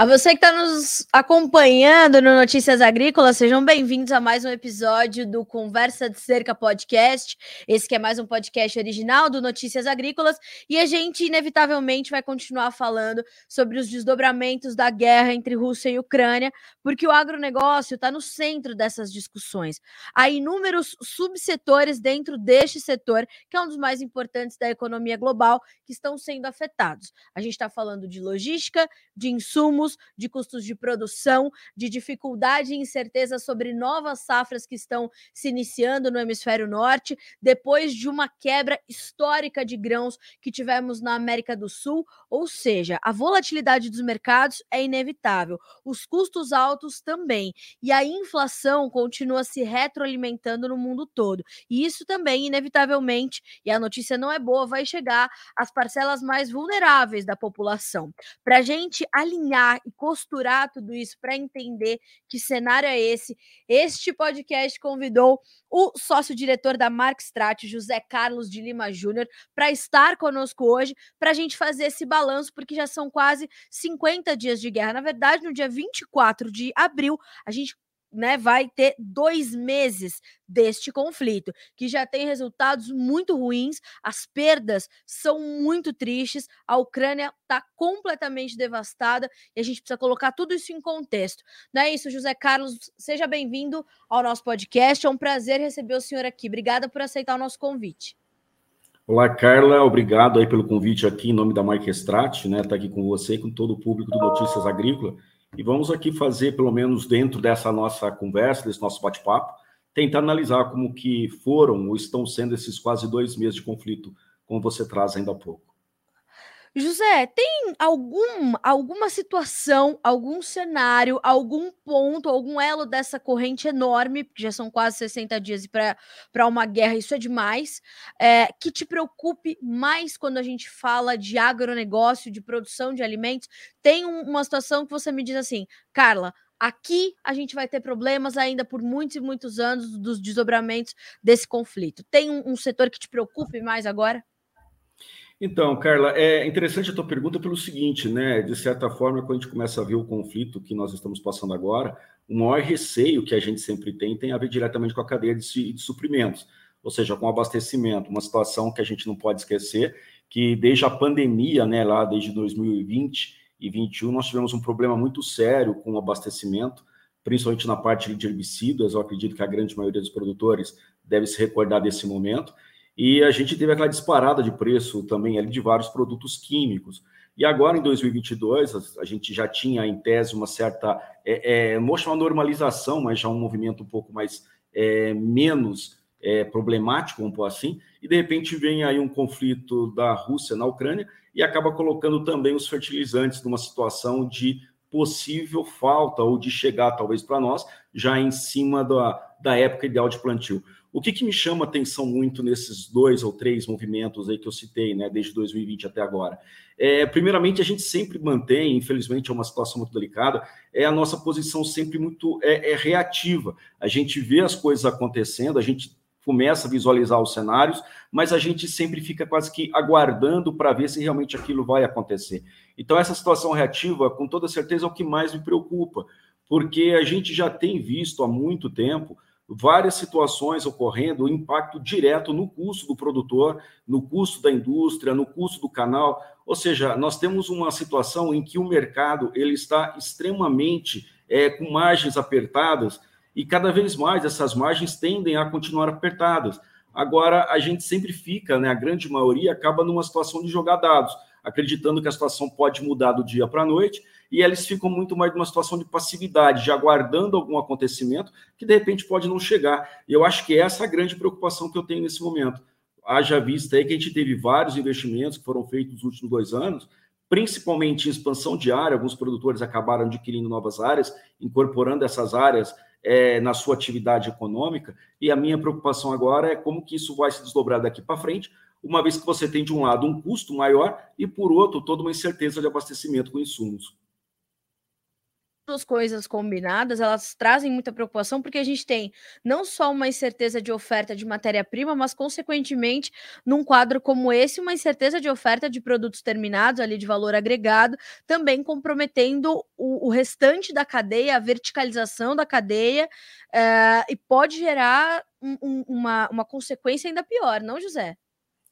A você que está nos acompanhando no Notícias Agrícolas, sejam bem-vindos a mais um episódio do Conversa de Cerca Podcast. Esse que é mais um podcast original do Notícias Agrícolas e a gente inevitavelmente vai continuar falando sobre os desdobramentos da guerra entre Rússia e Ucrânia, porque o agronegócio está no centro dessas discussões. Há inúmeros subsetores dentro deste setor, que é um dos mais importantes da economia global, que estão sendo afetados. A gente está falando de logística, de insumos de custos de produção, de dificuldade e incerteza sobre novas safras que estão se iniciando no hemisfério norte, depois de uma quebra histórica de grãos que tivemos na América do Sul, ou seja, a volatilidade dos mercados é inevitável, os custos altos também, e a inflação continua se retroalimentando no mundo todo. E isso também, inevitavelmente, e a notícia não é boa, vai chegar às parcelas mais vulneráveis da população. Para a gente alinhar e costurar tudo isso para entender que cenário é esse. Este podcast convidou o sócio-diretor da Mark Strat, José Carlos de Lima Júnior, para estar conosco hoje, para a gente fazer esse balanço, porque já são quase 50 dias de guerra. Na verdade, no dia 24 de abril, a gente né, vai ter dois meses deste conflito, que já tem resultados muito ruins, as perdas são muito tristes, a Ucrânia está completamente devastada e a gente precisa colocar tudo isso em contexto. Não é isso, José Carlos? Seja bem-vindo ao nosso podcast, é um prazer receber o senhor aqui. Obrigada por aceitar o nosso convite. Olá, Carla, obrigado aí pelo convite aqui em nome da Marca Estrat, né, tá aqui com você e com todo o público do Notícias Agrícola. E vamos aqui fazer, pelo menos dentro dessa nossa conversa, desse nosso bate-papo, tentar analisar como que foram ou estão sendo esses quase dois meses de conflito, como você traz ainda há pouco. José, tem algum, alguma situação, algum cenário, algum ponto, algum elo dessa corrente enorme, porque já são quase 60 dias para uma guerra, isso é demais, é, que te preocupe mais quando a gente fala de agronegócio, de produção de alimentos? Tem um, uma situação que você me diz assim, Carla, aqui a gente vai ter problemas ainda por muitos e muitos anos dos desdobramentos desse conflito. Tem um, um setor que te preocupe mais agora? Então, Carla, é interessante a tua pergunta pelo seguinte, né? De certa forma, quando a gente começa a ver o conflito que nós estamos passando agora, o maior receio que a gente sempre tem tem a ver diretamente com a cadeia de, de suprimentos, ou seja, com o abastecimento, uma situação que a gente não pode esquecer, que desde a pandemia, né, lá desde 2020 e 2021, nós tivemos um problema muito sério com o abastecimento, principalmente na parte de herbicidas, eu acredito que a grande maioria dos produtores deve se recordar desse momento, e a gente teve aquela disparada de preço também ali de vários produtos químicos. E agora, em 2022, a, gente já tinha, em tese, uma certa, é, é, não vou normalização, mas já um movimento um pouco mais, é, menos é, problemático, vamos pôr assim, e de repente vem aí um conflito da Rússia na Ucrânia e acaba colocando também os fertilizantes numa situação de possível falta ou de chegar, talvez, para nós, já em cima da, da época ideal de plantio. O que, que, me chama atenção muito nesses dois ou três movimentos aí que eu citei, né, desde 2020 até agora? É, primeiramente, a gente sempre mantém, infelizmente é uma situação muito delicada, é a nossa posição sempre muito é, é reativa. A gente vê as coisas acontecendo, a gente começa a visualizar os cenários, mas a gente sempre fica quase que aguardando para ver se realmente aquilo vai acontecer. Então, essa situação reativa, com toda certeza, é o que mais me preocupa, porque a gente já tem visto há muito tempo várias situações ocorrendo, o impacto direto no custo do produtor, no custo da indústria, no custo do canal. Ou seja, nós temos uma situação em que o mercado ele está extremamente é, com margens apertadas e cada vez mais essas margens tendem a continuar apertadas. Agora, a gente sempre fica, né, a grande maioria acaba numa situação de jogar dados, acreditando que a situação pode mudar do dia para a noite e eles ficam muito mais numa situação de passividade, de aguardando algum acontecimento que de repente pode não chegar. E eu acho que essa é a grande preocupação que eu tenho nesse momento. Haja vista aí que a gente teve vários investimentos que foram feitos nos últimos dois anos, principalmente em expansão de área, alguns produtores acabaram adquirindo novas áreas, incorporando essas áreas é, na sua atividade econômica, e a minha preocupação agora é como que isso vai se desdobrar daqui para frente, uma vez que você tem de um lado um custo maior e por outro toda uma incerteza de abastecimento com insumos. duas coisas combinadas, elas trazem muita preocupação, porque a gente tem não só uma incerteza de oferta de matéria-prima, mas, consequentemente, num quadro como esse, uma incerteza de oferta de produtos terminados, ali de valor agregado, também comprometendo o, o restante da cadeia, a verticalização da cadeia, uh, e pode gerar um, um, uma, uma consequência ainda pior, não, José?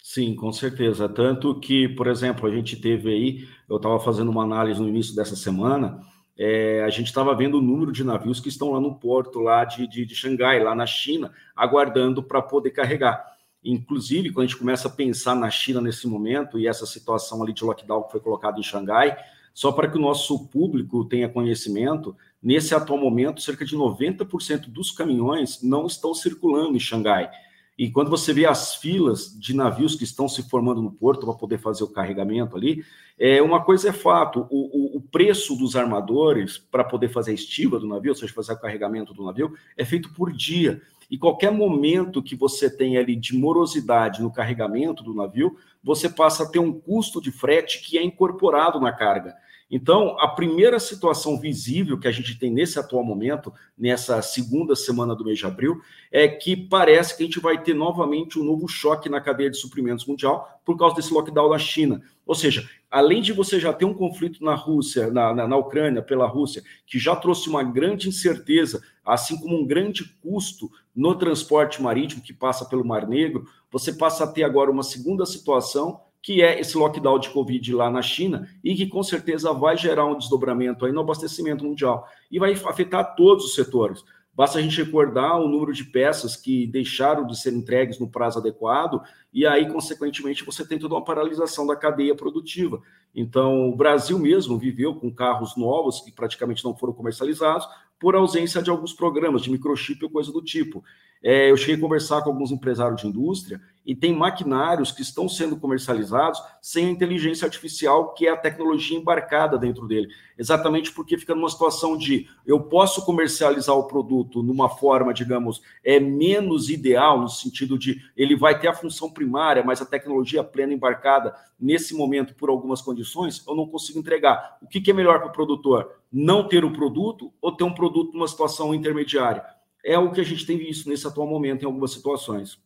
Sim, com certeza. Tanto que, por exemplo, a gente teve aí, eu estava fazendo uma análise no início dessa semana, é, a gente estava vendo o número de navios que estão lá no porto lá de, de, de Xangai, lá na China, aguardando para poder carregar. Inclusive, quando a gente começa a pensar na China nesse momento e essa situação ali de lockdown que foi colocado em Xangai, só para que o nosso público tenha conhecimento, nesse atual momento, cerca de 90% dos caminhões não estão circulando em Xangai. E quando você vê as filas de navios que estão se formando no porto para poder fazer o carregamento ali, é uma coisa é fato: o, o, preço dos armadores para poder fazer a estiva do navio, ou seja, fazer o carregamento do navio, é feito por dia. E qualquer momento que você tem ali de morosidade no carregamento do navio, você passa a ter um custo de frete que é incorporado na carga. Então, a primeira situação visível que a gente tem nesse atual momento, nessa segunda semana do mês de abril, é que parece que a gente vai ter novamente um novo choque na cadeia de suprimentos mundial por causa desse lockdown na China. Ou seja, além de você já ter um conflito na Rússia, na, na, na Ucrânia, pela Rússia, que já trouxe uma grande incerteza, assim como um grande custo no transporte marítimo que passa pelo Mar Negro, você passa a ter agora uma segunda situação que é esse lockdown de Covid lá na China e que com certeza vai gerar um desdobramento aí no abastecimento mundial e vai afetar todos os setores. Basta a gente recordar o número de peças que deixaram de ser entregues no prazo adequado, e aí, consequentemente, você tem toda uma paralisação da cadeia produtiva. Então, o Brasil mesmo viveu com carros novos que praticamente não foram comercializados por ausência de alguns programas de microchip ou coisa do tipo. É, eu cheguei a conversar com alguns empresários de indústria e tem maquinários que estão sendo comercializados sem inteligência artificial, que é a tecnologia embarcada dentro dele. Exatamente porque fica numa situação de eu posso comercializar o produto numa forma, digamos, é menos ideal, no sentido de ele vai ter a função primária, mas a tecnologia plena embarcada nesse momento, por algumas condições, eu não consigo entregar. O que, que é melhor para o produtor? Não ter o produto ou ter um produto numa situação intermediária? é o que a gente tem visto nesse atual momento em algumas situações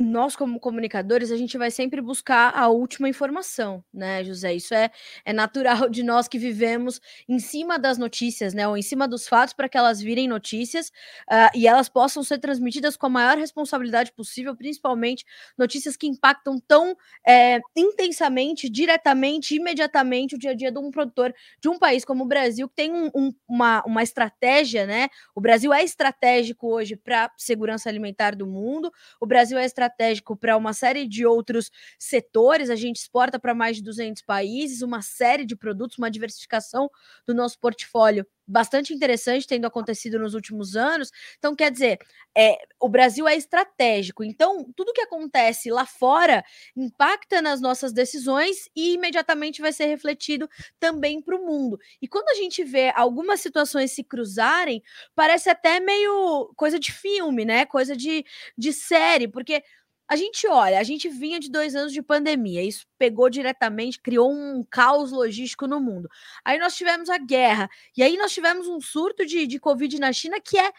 nós, como comunicadores, a gente vai sempre buscar a última informação, né, José? Isso é, é natural de nós que vivemos em cima das notícias, né, ou em cima dos fatos, para que elas virem notícias uh, e elas possam ser transmitidas com a maior responsabilidade possível, principalmente notícias que impactam tão é, intensamente, diretamente, imediatamente o dia a dia de um produtor de um país como o Brasil, que tem um, um, uma, uma estratégia, né? O Brasil é estratégico hoje para segurança alimentar do mundo, o Brasil é estratégico estratégico para uma série de outros setores. A gente exporta para mais de 200 países, uma série de produtos, uma diversificação do nosso portfólio bastante interessante tendo acontecido nos últimos anos. Então, quer dizer, é, o Brasil é estratégico. Então, tudo que acontece lá fora impacta nas nossas decisões e imediatamente vai ser refletido também para o mundo. E quando a gente vê algumas situações se cruzarem, parece até meio coisa de filme, né? Coisa de, de série, porque a gente olha, a gente vinha de dois anos de pandemia, isso pegou diretamente, criou um caos logístico no mundo. Aí nós tivemos a guerra, e aí nós tivemos um surto de, de Covid na China que é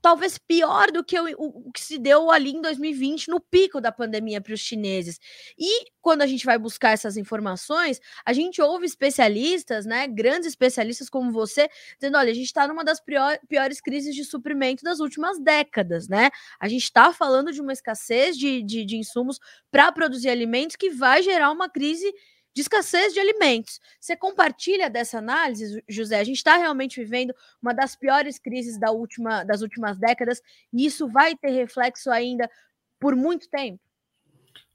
talvez pior do que o, o, que se deu ali em 2020, no pico da pandemia para os chineses. E quando a gente vai buscar essas informações, a gente ouve especialistas, né, grandes especialistas como você, dizendo: olha, a gente está numa das pior, piores crises de suprimento das últimas décadas, né? A gente está falando de uma escassez de, de, de insumos para produzir alimentos que vai gerar uma crise de escassez de alimentos. Você compartilha dessa análise, José? A gente está realmente vivendo uma das piores crises da última, das últimas décadas e isso vai ter reflexo ainda por muito tempo?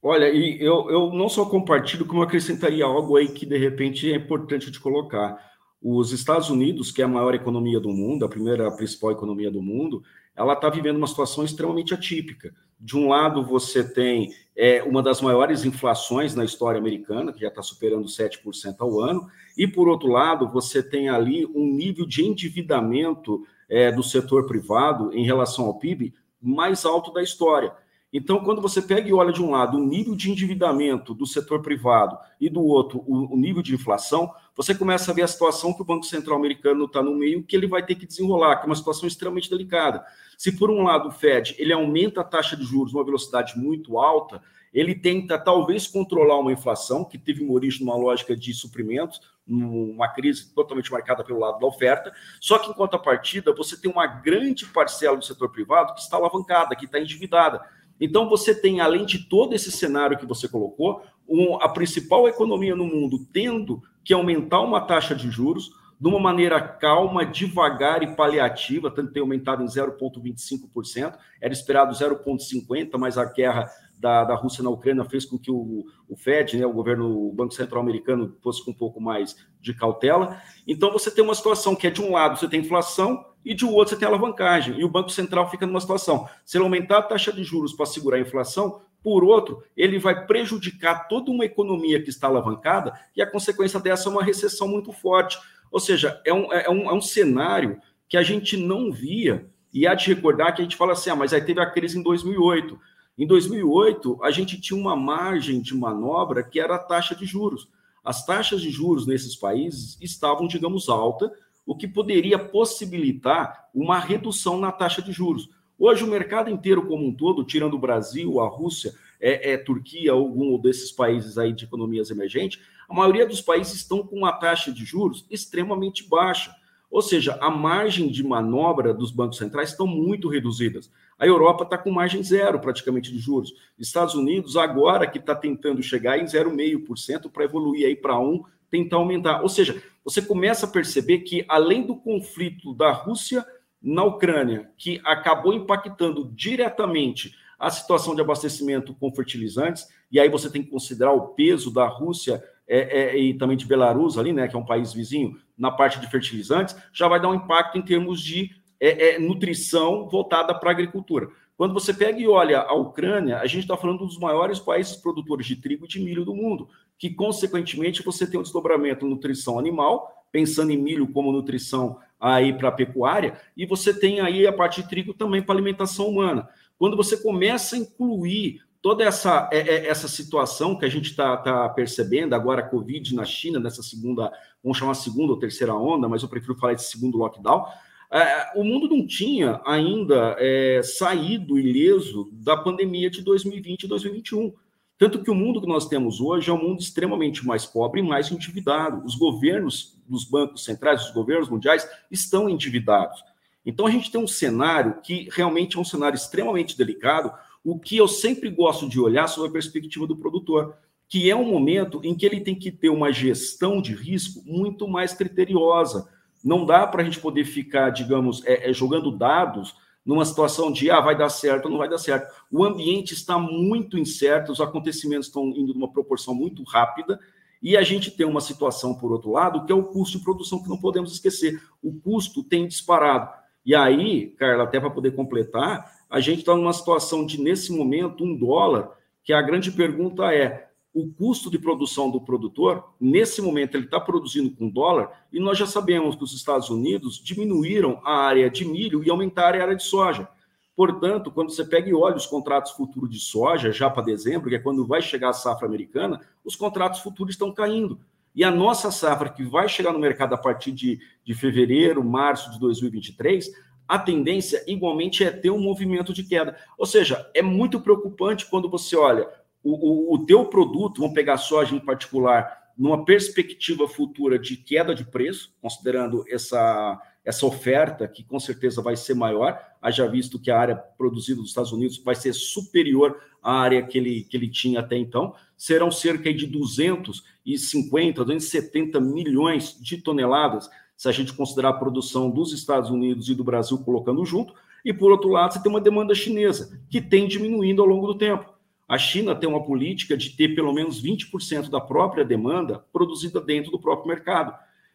Olha, e eu, eu não só compartilho, como acrescentaria algo aí que de repente é importante de colocar. Os Estados Unidos, que é a maior economia do mundo, a primeira a principal economia do mundo, ela está vivendo uma situação extremamente atípica. De um lado, você tem é, uma das maiores inflações na história americana, que já está superando 7% ao ano, e por outro lado, você tem ali um nível de endividamento é, do setor privado em relação ao PIB mais alto da história. Então, quando você pega e olha de um lado o nível de endividamento do setor privado e do outro o, o nível de inflação, você começa a ver a situação que o Banco Central americano está no meio, que ele vai ter que desenrolar, que é uma situação extremamente delicada. Se por um lado o Fed ele aumenta a taxa de juros numa velocidade muito alta, ele tenta talvez controlar uma inflação que teve uma origem numa lógica de suprimentos, numa crise totalmente marcada pelo lado da oferta. Só que, em contrapartida, você tem uma grande parcela do setor privado que está alavancada, que está endividada. Então, você tem, além de todo esse cenário que você colocou, um, a principal economia no mundo tendo que aumentar uma taxa de juros de uma maneira calma, devagar e paliativa, tanto tem aumentado em 0,25%, era esperado 0,50%, mas a guerra da, da Rússia na Ucrânia fez com que o, o Fed, né, o governo, o Banco Central americano, fosse com um pouco mais de cautela. Então você tem uma situação que é de um lado você tem inflação e de outro você tem alavancagem. E o Banco Central fica numa situação, se ele aumentar a taxa de juros para segurar a inflação, por outro, ele vai prejudicar toda uma economia que está alavancada e a consequência dessa é uma recessão muito forte. Ou seja, é um, é um, é um cenário que a gente não via, e há de recordar que a gente fala assim, ah, mas aí teve a crise em 2008. Em 2008, a gente tinha uma margem de manobra que era a taxa de juros. As taxas de juros nesses países estavam, digamos, alta, o que poderia possibilitar uma redução na taxa de juros. Hoje, o mercado inteiro como um todo, tirando o Brasil, a Rússia, é, é Turquia, algum desses países aí de economias emergentes, a maioria dos países estão com uma taxa de juros extremamente baixa. Ou seja, a margem de manobra dos bancos centrais estão muito reduzidas. A Europa está com margem zero praticamente de juros. Estados Unidos, agora que está tentando chegar em 0,5% para evoluir aí para 1%, tentar aumentar. Ou seja, você começa a perceber que, além do conflito da Rússia na Ucrânia, que acabou impactando diretamente a situação de abastecimento com fertilizantes, e aí você tem que considerar o peso da Rússia é, é, e também de Belarus ali, né, que é um país vizinho, na parte de fertilizantes, já vai dar um impacto em termos de é, é, nutrição voltada para a agricultura. Quando você pega e olha a Ucrânia, a gente está falando dos maiores países produtores de trigo e de milho do mundo, que, consequentemente, você tem um desdobramento nutrição animal, pensando em milho como nutrição aí para a pecuária, e você tem aí a parte de trigo também para alimentação humana. Quando você começa a incluir toda essa, é, é, essa situação que a gente está tá percebendo agora, a Covid na China, nessa segunda, vamos chamar segunda ou terceira onda, mas eu prefiro falar de segundo lockdown, é, o mundo não tinha ainda é, saído ileso da pandemia de 2020 e 2021. Tanto que o mundo que nós temos hoje é um mundo extremamente mais pobre e mais endividado. Os governos dos bancos centrais, os governos mundiais, estão endividados. Então a gente tem um cenário que realmente é um cenário extremamente delicado. O que eu sempre gosto de olhar sobre a perspectiva do produtor, que é um momento em que ele tem que ter uma gestão de risco muito mais criteriosa não dá para a gente poder ficar, digamos, é, é, jogando dados numa situação de ah, vai dar certo ou não vai dar certo. O ambiente está muito incerto, os acontecimentos estão indo numa proporção muito rápida, e a gente tem uma situação, por outro lado, que é o custo de produção, que não podemos esquecer. O custo tem disparado. E aí, Carla, até para poder completar, a gente está numa situação de, nesse momento, um dólar, que a grande pergunta é: o custo de produção do produtor, nesse momento, ele está produzindo com dólar, e nós já sabemos que os Estados Unidos diminuíram a área de milho e aumentaram a área de soja. Portanto, quando você pega e olha os contratos futuros de soja, já para dezembro, que é quando vai chegar a safra americana, os contratos futuros estão caindo. E a nossa safra, que vai chegar no mercado a partir de, de fevereiro, março de 2023, a tendência igualmente é ter um movimento de queda. Ou seja, é muito preocupante quando você olha o, o, o teu produto, vamos pegar soja em particular, numa perspectiva futura de queda de preço, considerando essa, essa oferta, que com certeza vai ser maior, haja visto que a área produzida nos Estados Unidos vai ser superior à área que ele, que ele tinha até então, serão cerca de 250, 270 milhões de toneladas, se a gente considerar a produção dos Estados Unidos e do Brasil colocando junto, e por outro lado, você tem uma demanda chinesa, que tem diminuindo ao longo do tempo. A China tem uma política de ter pelo menos 20% da própria demanda produzida dentro do próprio mercado.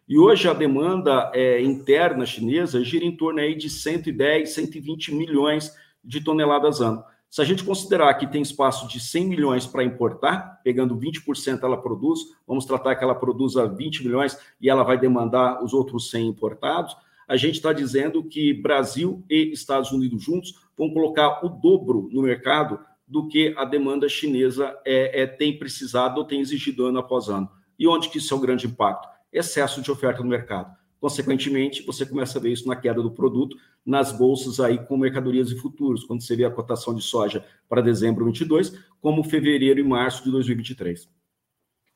E hoje a demanda é, interna chinesa gira em torno aí de 110, 120 milhões de toneladas ano. Se a gente considerar que tem espaço de 100 milhões para importar, pegando 20% ela produz, vamos tratar que ela produza 20 milhões e ela vai demandar os outros 100 importados, a gente está dizendo que Brasil e Estados Unidos juntos vão colocar o dobro no mercado do que a demanda chinesa é, é, tem precisado ou tem exigido ano após ano. E onde que isso é o grande impacto? excesso de oferta no mercado. Consequentemente, você começa a ver isso na queda do produto nas bolsas aí com mercadorias e futuros, quando você vê a cotação de soja para dezembro de 22, como fevereiro e março de 2023.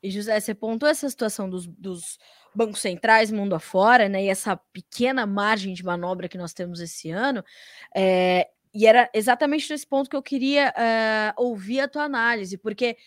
E José, você pontuou essa situação dos, dos bancos centrais mundo afora, né? E essa pequena margem de manobra que nós temos esse ano. É, e era exatamente nesse ponto que eu queria uh, ouvir a tua análise, porque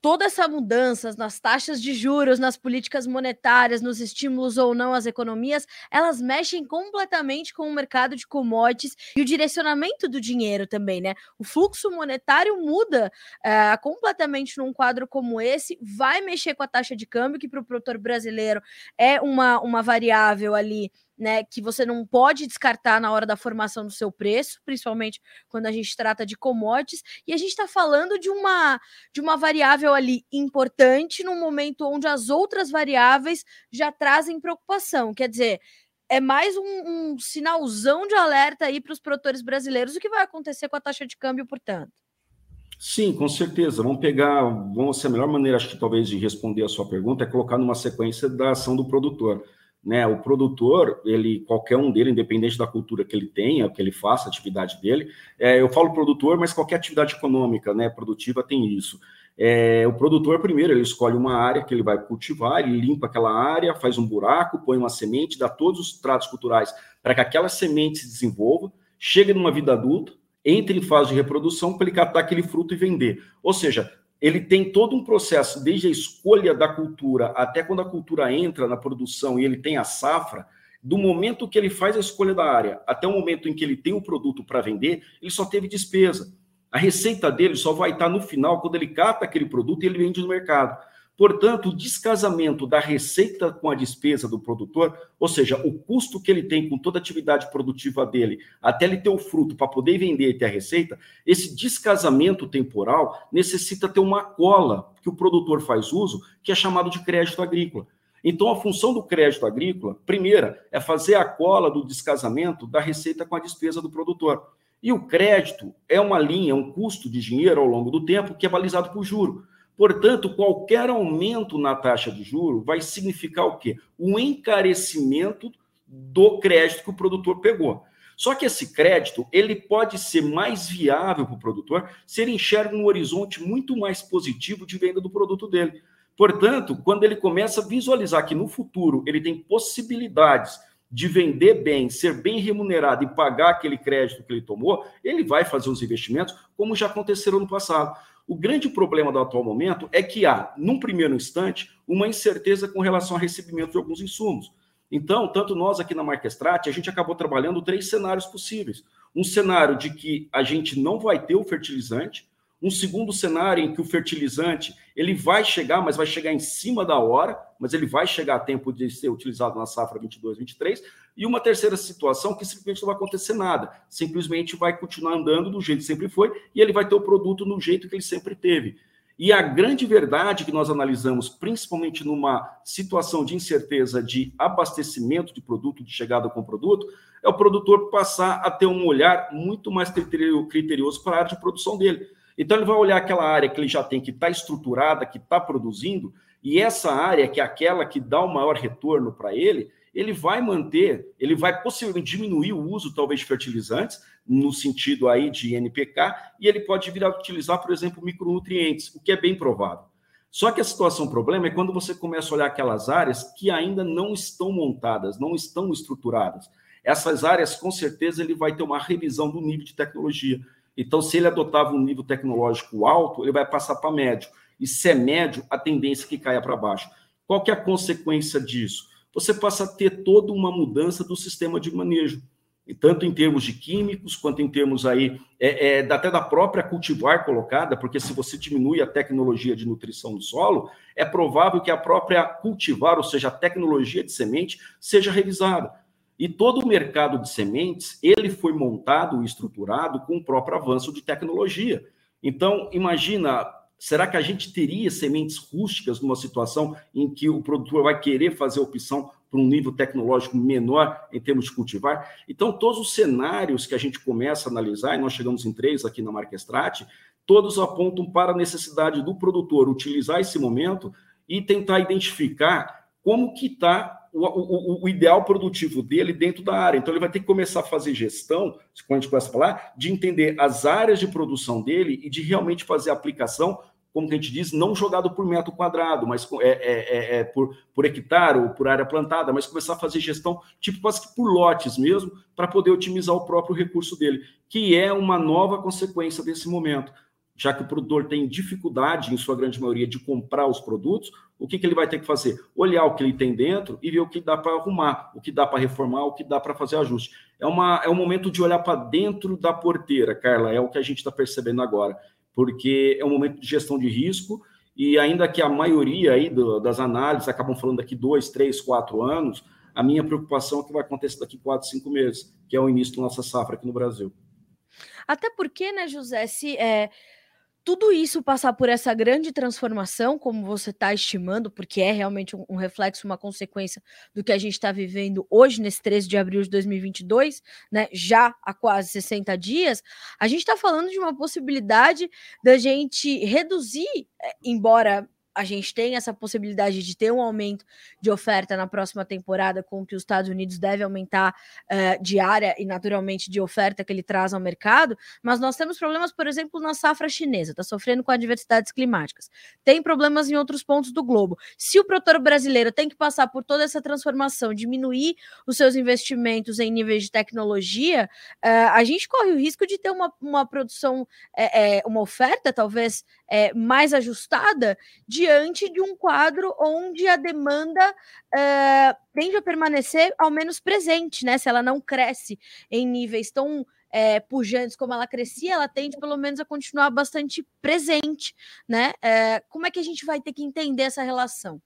toda essa mudança nas taxas de juros, nas políticas monetárias, nos estímulos ou não às economias, elas mexem completamente com o mercado de commodities e o direcionamento do dinheiro também, né? O fluxo monetário muda é, completamente num quadro como esse, vai mexer com a taxa de câmbio, que para o produtor brasileiro é uma, uma variável ali né, que você não pode descartar na hora da formação do seu preço, principalmente quando a gente trata de commodities, e a gente está falando de uma de uma variável ali importante no momento onde as outras variáveis já trazem preocupação. Quer dizer, é mais um, um sinalzão de alerta aí para os produtores brasileiros o que vai acontecer com a taxa de câmbio, portanto. Sim, com certeza. Vamos pegar, vamos ser a melhor maneira, acho que talvez, de responder a sua pergunta é colocar numa sequência da ação do produtor né? O produtor, ele, qualquer um dele, independente da cultura que ele tenha, que ele faça, a atividade dele, é, eu falo produtor, mas qualquer atividade econômica, né, produtiva tem isso. É, o produtor, primeiro, ele escolhe uma área que ele vai cultivar, ele limpa aquela área, faz um buraco, põe uma semente, dá todos os tratos culturais para que aquela semente se desenvolva, chegue numa vida adulta, entre em fase de reprodução para ele captar aquele fruto e vender. Ou seja, ele tem todo um processo, desde a escolha da cultura até quando a cultura entra na produção e ele tem a safra, do momento que ele faz a escolha da área até o momento em que ele tem o produto para vender, ele só teve despesa. A receita dele só vai estar no final, quando ele capta aquele produto e ele vende no mercado. Portanto, o descasamento da receita com a despesa do produtor, ou seja, o custo que ele tem com toda a atividade produtiva dele, até ele ter o fruto para poder vender e ter a receita, esse descasamento temporal necessita ter uma cola que o produtor faz uso, que é chamado de crédito agrícola. Então, a função do crédito agrícola, primeira, é fazer a cola do descasamento da receita com a despesa do produtor. E o crédito é uma linha, um custo de dinheiro ao longo do tempo que é balizado por juro. Portanto, qualquer aumento na taxa de juro vai significar o quê? O encarecimento do crédito que o produtor pegou. Só que esse crédito ele pode ser mais viável para o produtor se ele enxerga um horizonte muito mais positivo de venda do produto dele. Portanto, quando ele começa a visualizar que no futuro ele tem possibilidades de vender bem, ser bem remunerado e pagar aquele crédito que ele tomou, ele vai fazer os investimentos, como já aconteceram no passado. O grande problema do atual momento é que há, num primeiro instante, uma incerteza com relação ao recebimento de alguns insumos. Então, tanto nós aqui na Marquestrate, a gente acabou trabalhando três cenários possíveis. Um cenário de que a gente não vai ter o fertilizante, um segundo cenário em que o fertilizante ele vai chegar, mas vai chegar em cima da hora, mas ele vai chegar a tempo de ser utilizado na safra 22, 23. E uma terceira situação que simplesmente não vai acontecer nada, simplesmente vai continuar andando do jeito que sempre foi e ele vai ter o produto no jeito que ele sempre teve. E a grande verdade que nós analisamos, principalmente numa situação de incerteza de abastecimento de produto, de chegada com produto, é o produtor passar a ter um olhar muito mais criterioso para a área de produção dele então, ele vai olhar aquela área que ele já tem, que está estruturada, que está produzindo, e essa área, que é aquela que dá o maior retorno para ele, ele vai manter, ele vai possivelmente diminuir o uso, talvez, de fertilizantes, no sentido aí de NPK, e ele pode vir a utilizar, por exemplo, micronutrientes, o que é bem provável. Só que a situação, problema é quando você começa a olhar aquelas áreas que ainda não estão montadas, não estão estruturadas. Essas áreas, com certeza, ele vai ter uma revisão do nível de tecnologia. Então, se ele adotava um nível tecnológico alto, ele vai passar para médio. E se é médio, a tendência é que caia para baixo. Qual que é a consequência disso? Você passa a ter toda uma mudança do sistema de manejo. Tanto em termos de químicos, quanto em termos aí, é, é, até da própria cultivar colocada, porque se você diminui a tecnologia de nutrição do solo, é provável que a própria cultivar, ou seja, a tecnologia de semente, seja revisada. E todo o mercado de sementes, ele foi montado e estruturado com o próprio avanço de tecnologia. Então, imagina, será que a gente teria sementes rústicas numa situação em que o produtor vai querer fazer opção para um nível tecnológico menor em termos de cultivar? Então, todos os cenários que a gente começa a analisar, e nós chegamos em três aqui na Marquestrate, todos apontam para a necessidade do produtor utilizar esse momento e tentar identificar como que está o, o, o, ideal produtivo dele dentro da área. Então, ele vai ter que começar a fazer gestão, quando a gente começa a falar, de entender as áreas de produção dele e de realmente fazer a aplicação, como a gente diz, não jogado por metro quadrado, mas é, é, é, é por, por hectare ou por área plantada, mas começar a fazer gestão, tipo quase que por lotes mesmo, para poder otimizar o próprio recurso dele, que é uma nova consequência desse momento já que o produtor tem dificuldade, em sua grande maioria, de comprar os produtos, o que, que ele vai ter que fazer? Olhar o que ele tem dentro e ver o que dá para arrumar, o que dá para reformar, o que dá para fazer ajuste. É, uma, é um momento de olhar para dentro da porteira, Carla, é o que a gente está percebendo agora, porque é um momento de gestão de risco e ainda que a maioria aí do, das análises acabam falando daqui dois, três, quatro anos, a minha preocupação é o que vai acontecer daqui quatro, cinco meses, que é o início da nossa safra aqui no Brasil. Até porque, né, José, se... É tudo isso passar por essa grande transformação, como você está estimando, porque é realmente um, reflexo, uma consequência do que a gente está vivendo hoje, nesse 13 de abril de 2022, né, já há quase 60 dias, a gente está falando de uma possibilidade da gente reduzir, eh, embora a gente tem essa possibilidade de ter um aumento de oferta na próxima temporada, com que os Estados Unidos deve aumentar uh, de área e, naturalmente, de oferta que ele traz ao mercado, mas nós temos problemas, por exemplo, na safra chinesa, está sofrendo com adversidades climáticas. Tem problemas em outros pontos do globo. Se o produtor brasileiro tem que passar por toda essa transformação, diminuir os seus investimentos em níveis de tecnologia, uh, a gente corre o risco de ter uma, uma produção, é, é, uma oferta talvez é, mais ajustada diante de um quadro onde a demanda é, tende a permanecer ao menos presente, né? Se ela não cresce em níveis tão é, pujantes como ela crescia, ela tende pelo menos a continuar bastante presente, né? É, como é que a gente vai ter que entender essa relação?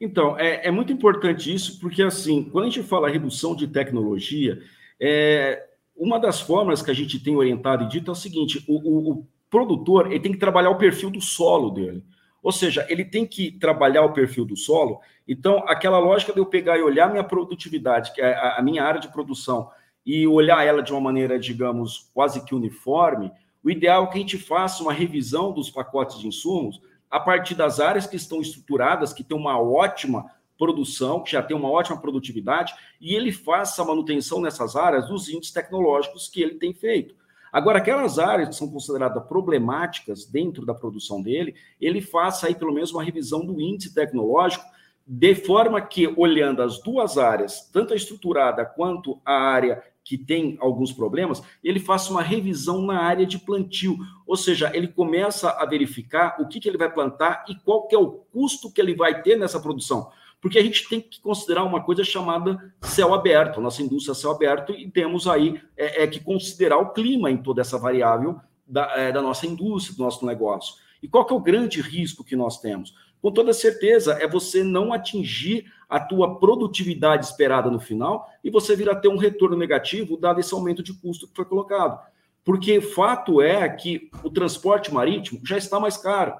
Então, é, é, muito importante isso, porque assim, quando a gente fala redução de tecnologia, é, uma das formas que a gente tem orientado e dito é o seguinte: o, o, o produtor ele tem que trabalhar o perfil do solo dele. Ou seja, ele tem que trabalhar o perfil do solo. Então, aquela lógica de eu pegar e olhar minha produtividade, que é a minha área de produção, e olhar ela de uma maneira, digamos, quase que uniforme, o ideal é que a gente faça uma revisão dos pacotes de insumos a partir das áreas que estão estruturadas, que têm uma ótima produção, que já tem uma ótima produtividade, e ele faça a manutenção nessas áreas dos índices tecnológicos que ele tem feito. Agora, aquelas áreas que são consideradas problemáticas dentro da produção dele, ele faça aí pelo menos uma revisão do índice tecnológico, de forma que, olhando as duas áreas, tanto a estruturada quanto a área que tem alguns problemas, ele faça uma revisão na área de plantio, ou seja, ele começa a verificar o que, que ele vai plantar e qual que é o custo que ele vai ter nessa produção porque a gente tem que considerar uma coisa chamada céu aberto, nossa indústria é céu aberto, e temos aí é, é que considerar o clima em toda essa variável da, é, da nossa indústria, do nosso negócio. E qual que é o grande risco que nós temos? Com toda certeza, é você não atingir a tua produtividade esperada no final e você vir a ter um retorno negativo dado esse aumento de custo que foi colocado. Porque fato é que o transporte marítimo já está mais caro.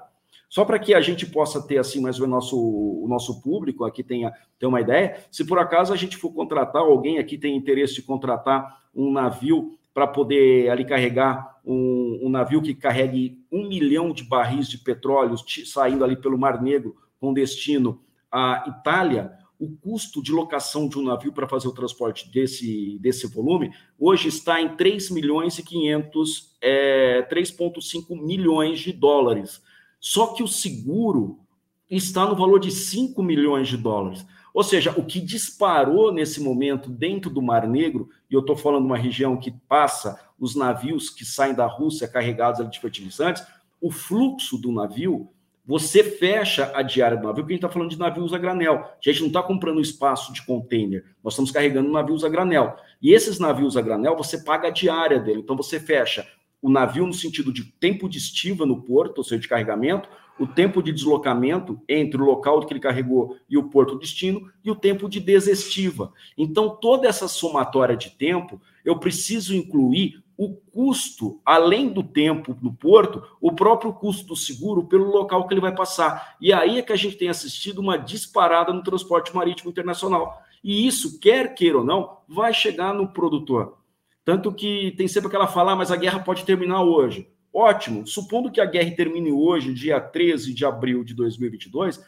Só para que a gente possa ter assim mais o nosso, o nosso público aqui tenha, tenha uma ideia, se por acaso a gente for contratar, alguém aqui tem interesse de contratar um navio para poder ali carregar um, um, navio que carregue um milhão de barris de petróleo saindo ali pelo Mar Negro com destino à Itália, o custo de locação de um navio para fazer o transporte desse, desse volume hoje está em 3 milhões e 500, é, 3,5 milhões de dólares. Só que o seguro está no valor de 5 milhões de dólares. Ou seja, o que disparou nesse momento dentro do Mar Negro, e eu estou falando de uma região que passa os navios que saem da Rússia carregados de fertilizantes, o fluxo do navio, você fecha a diária do navio, porque a gente está falando de navios a granel. A gente não está comprando espaço de container, nós estamos carregando navios a granel. E esses navios a granel, você paga a diária dele. Então você fecha o navio no sentido de tempo de estiva no porto, ou seja, de carregamento, o tempo de deslocamento entre o local que ele carregou e o porto destino e o tempo de desestiva. Então, toda essa somatória de tempo, eu preciso incluir o custo, além do tempo no porto, o próprio custo do seguro pelo local que ele vai passar. E aí é que a gente tem assistido uma disparada no transporte marítimo internacional. E isso, quer queira ou não, vai chegar no produtor. Tanto que tem sempre aquela fala, mas a guerra pode terminar hoje. Ótimo, supondo que a guerra termine hoje, dia 13 de abril de 2022,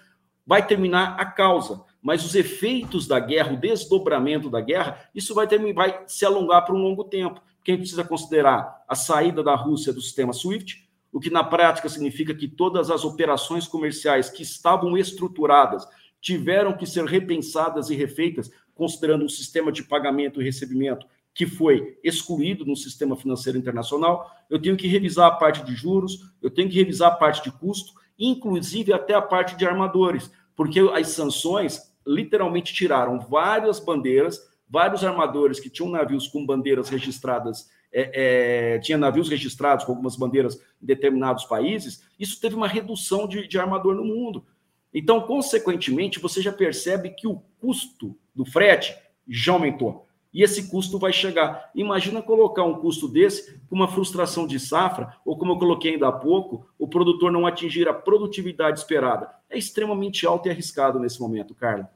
vai terminar a causa. mas os efeitos da guerra, o desdobramento da guerra, isso vai, ter, vai se alongar por um longo tempo. Quem precisa considerar a saída da Rússia do sistema SWIFT, o que na prática significa que todas as operações comerciais que estavam estruturadas tiveram que ser repensadas e refeitas, considerando um sistema de pagamento e recebimento que foi excluído no sistema financeiro internacional. Eu tenho que revisar a parte de juros, eu tenho que revisar a parte de custo, inclusive até a parte de armadores, porque as sanções literalmente tiraram várias bandeiras, vários armadores que tinham navios com bandeiras registradas é, é, tinha navios registrados com algumas bandeiras em determinados países, isso teve uma redução de, de armador no mundo. Então, consequentemente, você já percebe que o custo do frete já aumentou. E esse custo vai chegar. Imagina colocar um custo desse com uma frustração de safra, ou como eu coloquei ainda há pouco, o produtor não atingir a produtividade esperada. É extremamente alto e arriscado nesse momento, Carla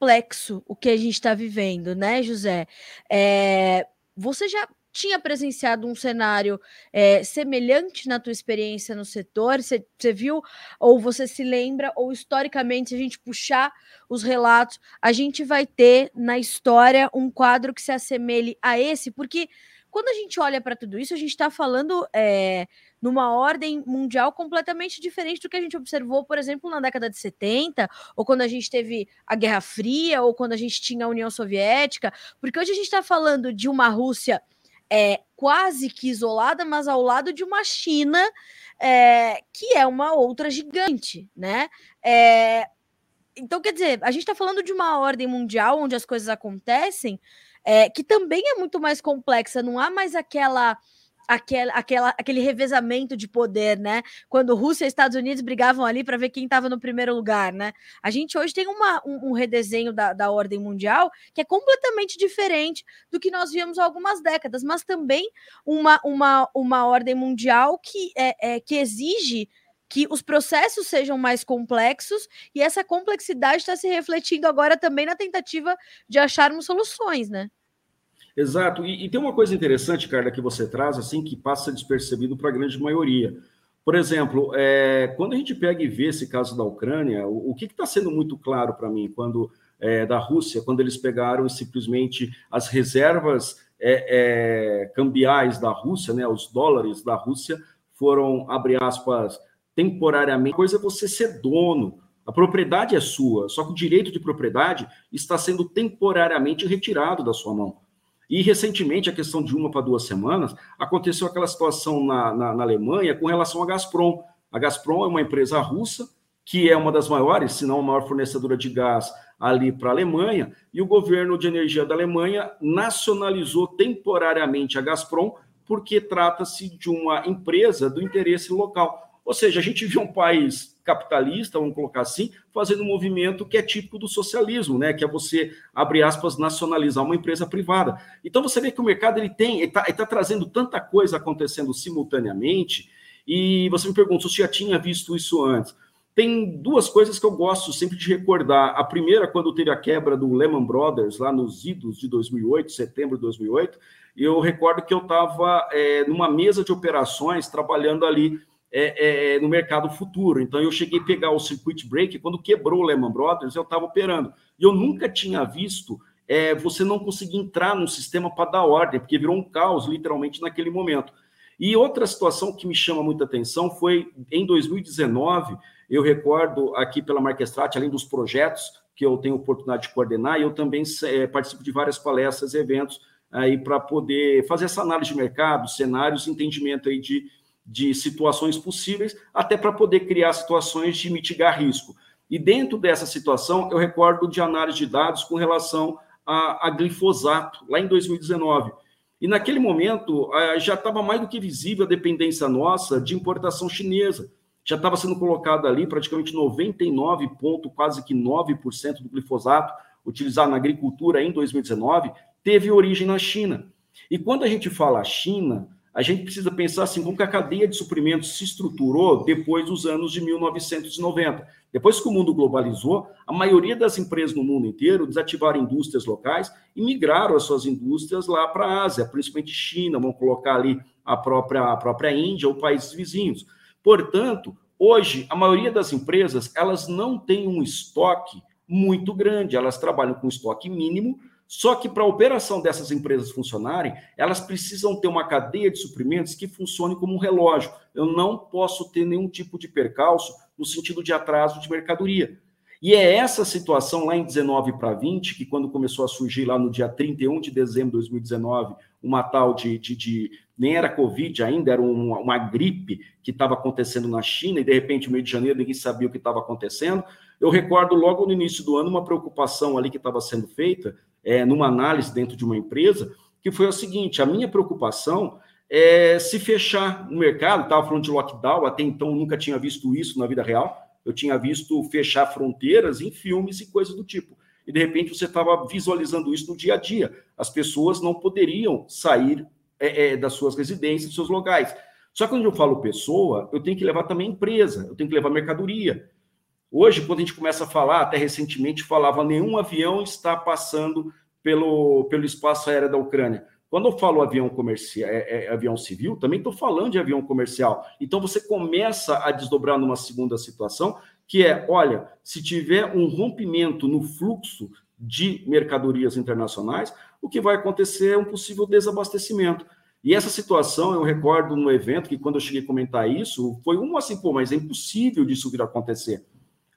complexo o que a gente está vivendo, né, José? É, você já tinha presenciado um cenário é, semelhante na tua experiência no setor? Você, viu, ou você se lembra, ou historicamente, se a gente puxar os relatos, a gente vai ter na história um quadro que se assemelhe a esse, porque quando a gente olha para tudo isso, a gente está falando é, numa ordem mundial completamente diferente do que a gente observou, por exemplo, na década de 70, ou quando a gente teve a Guerra Fria, ou quando a gente tinha a União Soviética, porque hoje a gente está falando de uma Rússia é, quase que isolada, mas ao lado de uma China é, que é uma outra gigante, né? É, então, quer dizer, a gente está falando de uma ordem mundial onde as coisas acontecem é, que também é muito mais complexa, não há mais aquela. Aquela, aquela, aquele revezamento de poder, né? Quando Rússia e Estados Unidos brigavam ali para ver quem estava no primeiro lugar, né? A gente hoje tem uma, um, um redesenho da, da ordem mundial que é completamente diferente do que nós vimos há algumas décadas, mas também uma, uma, uma ordem mundial que, é, é que exige que os processos sejam mais complexos e essa complexidade está se refletindo agora também na tentativa de acharmos soluções, né? Exato. E, e, tem uma coisa interessante, Carla, que você traz, assim, que passa despercebido para a grande maioria. Por exemplo, é, quando a gente pega e vê esse caso da Ucrânia, o, o que está sendo muito claro para mim quando é, da Rússia, quando eles pegaram simplesmente as reservas é, é, cambiais da Rússia, né, os dólares da Rússia, foram, abre aspas, temporariamente. A coisa é você ser dono. A propriedade é sua, só que o direito de propriedade está sendo temporariamente retirado da sua mão. E recentemente, a questão de uma para duas semanas, aconteceu aquela situação na, na, na Alemanha com relação à Gazprom. A Gazprom é uma empresa russa que é uma das maiores, se não a maior fornecedora de gás ali para a Alemanha, e o governo de energia da Alemanha nacionalizou temporariamente a Gazprom, porque trata-se de uma empresa do interesse local. Ou seja, a gente viu um país capitalista, vamos colocar assim, fazendo um movimento que é típico do socialismo, né? Que é você, abre aspas, nacionalizar uma empresa privada. Então você vê que o mercado ele tem, está tá trazendo tanta coisa acontecendo simultaneamente, e você me pergunta se eu já tinha visto isso antes. Tem duas coisas que eu gosto sempre de recordar. A primeira, quando teve a quebra do Lehman Brothers, lá nos idos de 2008, setembro de 2008, eu recordo que eu estava é, numa mesa de operações trabalhando ali é, é, no mercado futuro. Então, eu cheguei a pegar o circuit break, quando quebrou o Lehman Brothers, eu estava operando. E eu nunca tinha visto é, você não conseguir entrar no sistema para dar ordem, porque virou um caos, literalmente, naquele momento. E outra situação que me chama muita atenção foi em 2019, eu recordo aqui pela Marquestrat, além dos projetos que eu tenho oportunidade de coordenar, eu também é, participo de várias palestras e eventos aí para poder fazer essa análise de mercado, cenários, entendimento aí de, de situações possíveis, até para poder criar situações de mitigar risco. E dentro dessa situação, eu recordo de análise de dados com relação a, a glifosato, lá em 2019. E naquele momento já estava mais do que visível a dependência nossa de importação chinesa. Já estava sendo colocado ali praticamente 99 ponto, quase que 9% do glifosato utilizado na agricultura em 2019 teve origem na China. E quando a gente fala China, a gente precisa pensar assim, como que a cadeia de suprimentos se estruturou depois dos anos de 1990. Depois que o mundo globalizou, a maioria das empresas no mundo inteiro desativaram indústrias locais e migraram as suas indústrias lá para a Ásia, principalmente China, vamos colocar ali a própria, a própria Índia ou países vizinhos. Portanto, Hoje, a maioria das empresas, elas não têm um estoque muito grande, elas trabalham com estoque mínimo, só que para a operação dessas empresas funcionarem, elas precisam ter uma cadeia de suprimentos que funcione como um relógio. Eu não posso ter nenhum tipo de percalço no sentido de atraso de mercadoria. E é essa situação lá em 19 para 20, que quando começou a surgir lá no dia 31 de dezembro de 2019, uma tal de, de, de nem era Covid ainda, era uma, uma gripe que estava acontecendo na China, e de repente, no mês de janeiro, ninguém sabia o que estava acontecendo. Eu recordo logo no início do ano uma preocupação ali que estava sendo feita, é, numa análise dentro de uma empresa, que foi o seguinte: a minha preocupação é se fechar o mercado, estava falando de lockdown, até então nunca tinha visto isso na vida real eu tinha visto fechar fronteiras em filmes e coisas do tipo. E de repente você estava visualizando isso no dia a dia. As pessoas não poderiam sair é, é, das suas residências, dos seus locais. Só que quando eu falo pessoa, eu tenho que levar também empresa, eu tenho que levar mercadoria. Hoje, quando a gente começa a falar, até recentemente falava, nenhum avião está passando pelo, pelo espaço aéreo da Ucrânia. Quando eu falo avião comercial, é, é, avião civil, também estou falando de avião comercial. Então você começa a desdobrar numa segunda situação, que é, olha, se tiver um rompimento no fluxo de mercadorias internacionais, o que vai acontecer é um possível desabastecimento. E essa situação, eu recordo no evento que quando eu cheguei a comentar isso, foi um assim, pô, mas é impossível disso vir a acontecer.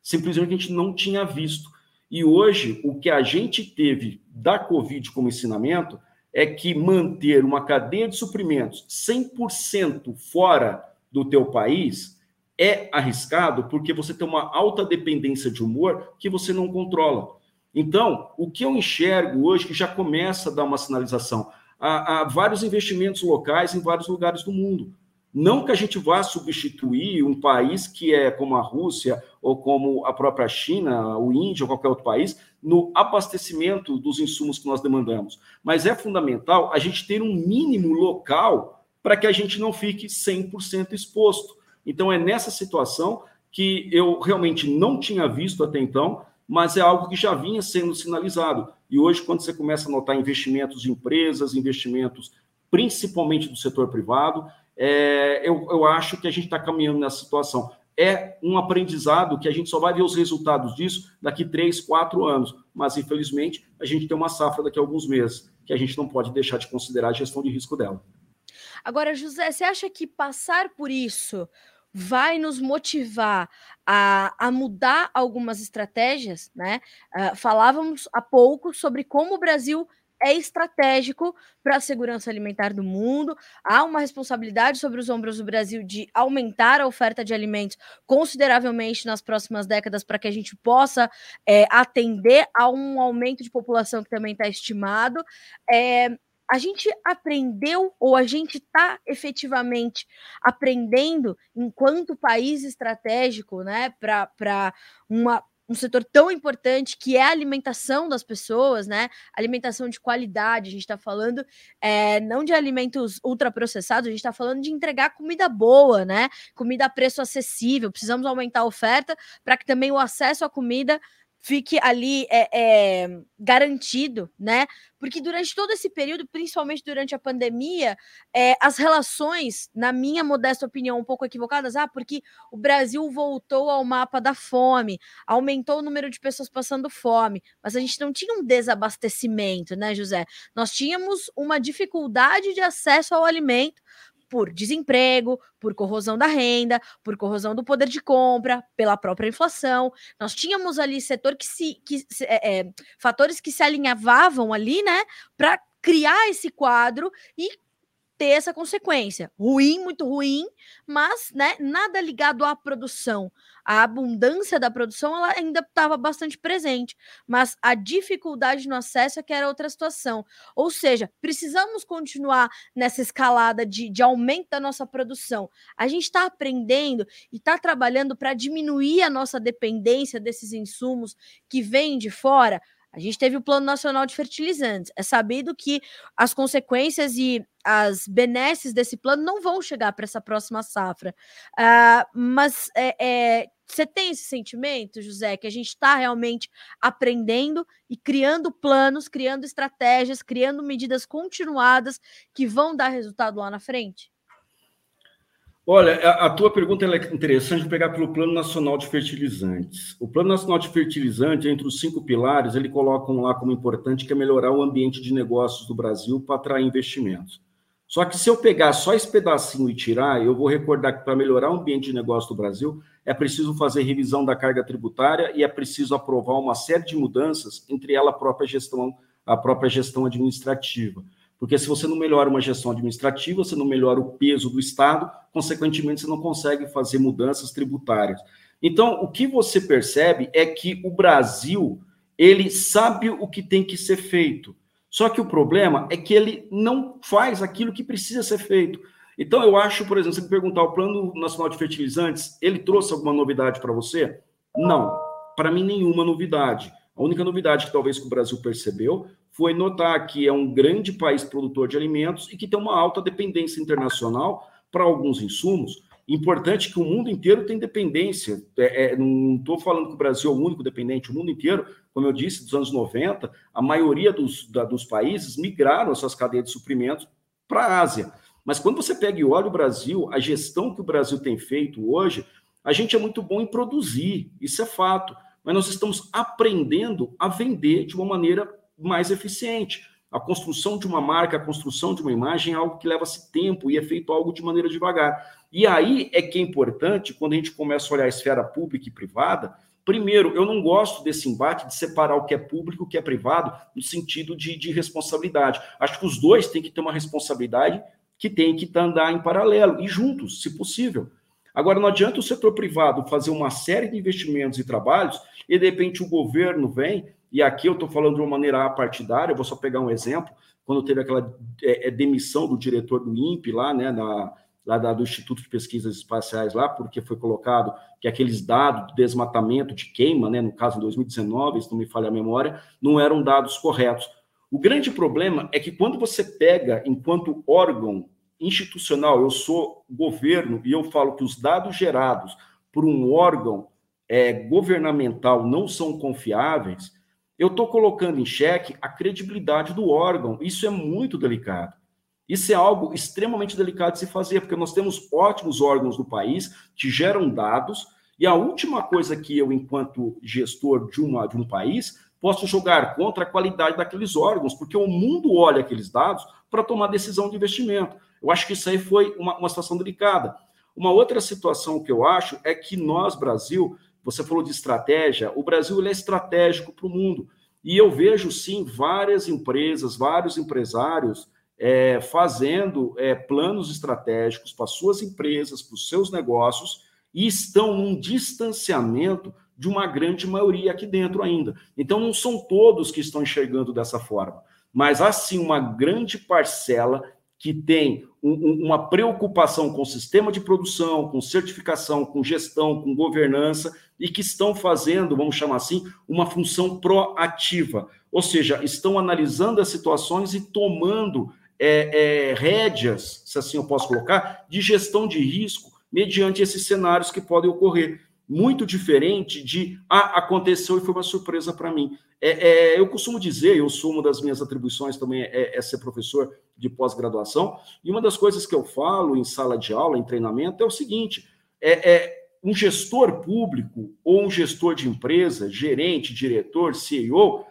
Simplesmente a gente não tinha visto. E hoje, o que a gente teve da Covid como ensinamento é que manter uma cadeia de suprimentos 100% fora do teu país é arriscado porque você tem uma alta dependência de humor que você não controla. Então, o que eu enxergo hoje que já começa a dar uma sinalização, há, há vários investimentos locais em vários lugares do mundo. Não que a gente vá substituir um país que é como a Rússia ou como a própria China, o Índia ou qualquer outro país, no abastecimento dos insumos que nós demandamos. Mas é fundamental a gente ter um mínimo local para que a gente não fique 100% exposto. Então, é nessa situação que eu realmente não tinha visto até então, mas é algo que já vinha sendo sinalizado. E hoje, quando você começa a notar investimentos de empresas, investimentos principalmente do setor privado, é, eu, eu acho que a gente está caminhando nessa situação. É um aprendizado que a gente só vai ver os resultados disso daqui três, quatro anos. Mas, infelizmente, a gente tem uma safra daqui a alguns meses, que a gente não pode deixar de considerar a gestão de risco dela. Agora, José, você acha que passar por isso vai nos motivar a, a mudar algumas estratégias, né? Uh, falávamos há pouco sobre como o Brasil é estratégico para a segurança alimentar do mundo. Há uma responsabilidade sobre os ombros do Brasil de aumentar a oferta de alimentos consideravelmente nas próximas décadas para que a gente possa é, atender a um aumento de população que também está estimado. É, a gente aprendeu ou a gente está efetivamente aprendendo enquanto país estratégico, né, para uma um setor tão importante que é a alimentação das pessoas, né? Alimentação de qualidade. A gente está falando é, não de alimentos ultraprocessados, a gente está falando de entregar comida boa, né? Comida a preço acessível. Precisamos aumentar a oferta para que também o acesso à comida fique ali é, é, garantido, né? Porque durante todo esse período, principalmente durante a pandemia, é, as relações, na minha modesta opinião, um pouco equivocadas, ah, porque o Brasil voltou ao mapa da fome, aumentou o número de pessoas passando fome, mas a gente não tinha um desabastecimento, né, José? Nós tínhamos uma dificuldade de acesso ao alimento por desemprego, por corrosão da renda, por corrosão do poder de compra, pela própria inflação. Nós tínhamos ali setor que se, que, é, é, fatores que se alinhavavam ali, né, para criar esse quadro e ter essa consequência. Ruim, muito ruim, mas né, nada ligado à produção. A abundância da produção ela ainda estava bastante presente, mas a dificuldade no acesso é que era outra situação. Ou seja, precisamos continuar nessa escalada de, de aumento da nossa produção. A gente está aprendendo e está trabalhando para diminuir a nossa dependência desses insumos que vêm de fora. A gente teve o Plano Nacional de Fertilizantes. É sabido que as consequências e as benesses desse plano não vão chegar para essa próxima safra. Uh, mas é, é, você tem esse sentimento, José, que a gente está realmente aprendendo e criando planos, criando estratégias, criando medidas continuadas que vão dar resultado lá na frente? Olha, a, a tua pergunta é interessante, vou pegar pelo Plano Nacional de Fertilizantes. O Plano Nacional de Fertilizantes, entre os cinco pilares, ele coloca um lá como importante que é melhorar o ambiente de negócios do Brasil para atrair investimentos. Só que se eu pegar só esse pedacinho e tirar, eu vou recordar que para melhorar o ambiente de negócio do Brasil, é preciso fazer revisão da carga tributária e é preciso aprovar uma série de mudanças, entre ela a própria gestão, a própria gestão administrativa. Porque se você não melhora uma gestão administrativa, você não melhora o peso do Estado, consequentemente, você não consegue fazer mudanças tributárias. Então, o que você percebe é que o Brasil, ele sabe o que tem que ser feito. Só que o problema é que ele não faz aquilo que precisa ser feito. Então, eu acho, por exemplo, se me perguntar, o Plano Nacional de Fertilizantes, ele trouxe alguma novidade para você? Não, para mim, nenhuma novidade. A única novidade que talvez que o Brasil percebeu foi notar que é um grande país produtor de alimentos e que tem uma alta dependência internacional para alguns insumos. Importante que o mundo inteiro tem dependência. É, é, não estou falando que o Brasil é o único dependente, o mundo inteiro, como eu disse, dos anos 90, a maioria dos, da, dos países migraram as suas cadeias de suprimentos para a Ásia. Mas quando você pega e olha o Brasil, a gestão que o Brasil tem feito hoje, a gente é muito bom em produzir, isso é fato. Mas nós estamos aprendendo a vender de uma maneira mais eficiente. A construção de uma marca, a construção de uma imagem é algo que leva-se tempo e é feito algo de maneira devagar. E aí é que é importante, quando a gente começa a olhar a esfera pública e privada, primeiro, eu não gosto desse embate de separar o que é público e o que é privado no sentido de, de responsabilidade. Acho que os dois têm que ter uma responsabilidade que tem que andar em paralelo e juntos, se possível. Agora, não adianta o setor privado fazer uma série de investimentos e trabalhos e, de repente, o governo vem e aqui eu estou falando de uma maneira partidária, eu vou só pegar um exemplo, quando teve aquela é, é, demissão do diretor do INPE lá, né, na, lá da, do Instituto de Pesquisas Espaciais lá, porque foi colocado que aqueles dados de desmatamento, de queima, né, no caso em 2019, se não me falha a memória, não eram dados corretos. O grande problema é que quando você pega, enquanto órgão institucional, eu sou governo e eu falo que os dados gerados por um órgão é, governamental não são confiáveis, eu estou colocando em xeque a credibilidade do órgão. Isso é muito delicado. Isso é algo extremamente delicado de se fazer, porque nós temos ótimos órgãos no país que geram dados, e a última coisa que eu, enquanto gestor de, uma, de um país, posso jogar contra a qualidade daqueles órgãos, porque o mundo olha aqueles dados para tomar decisão de investimento. Eu acho que isso aí foi uma, uma situação delicada. Uma outra situação que eu acho é que nós, Brasil, você falou de estratégia, o Brasil é estratégico para o mundo. E eu vejo, sim, várias empresas, vários empresários é, fazendo é, planos estratégicos para suas empresas, para os seus negócios, e estão num distanciamento de uma grande maioria aqui dentro ainda. Então, não são todos que estão enxergando dessa forma, mas há sim uma grande parcela que tem um, uma preocupação com o sistema de produção, com certificação, com gestão, com governança, e que estão fazendo, vamos chamar assim, uma função proativa. Ou seja, estão analisando as situações e tomando é, é, rédeas, se assim eu posso colocar, de gestão de risco mediante esses cenários que podem ocorrer muito diferente de ah, aconteceu e foi uma surpresa para mim. É, é, eu costumo dizer, eu sou uma das minhas atribuições também é, é ser professor de pós-graduação, e uma das coisas que eu falo em sala de aula, em treinamento, é o seguinte: é, é um gestor público ou um gestor de empresa, gerente, diretor, CEO,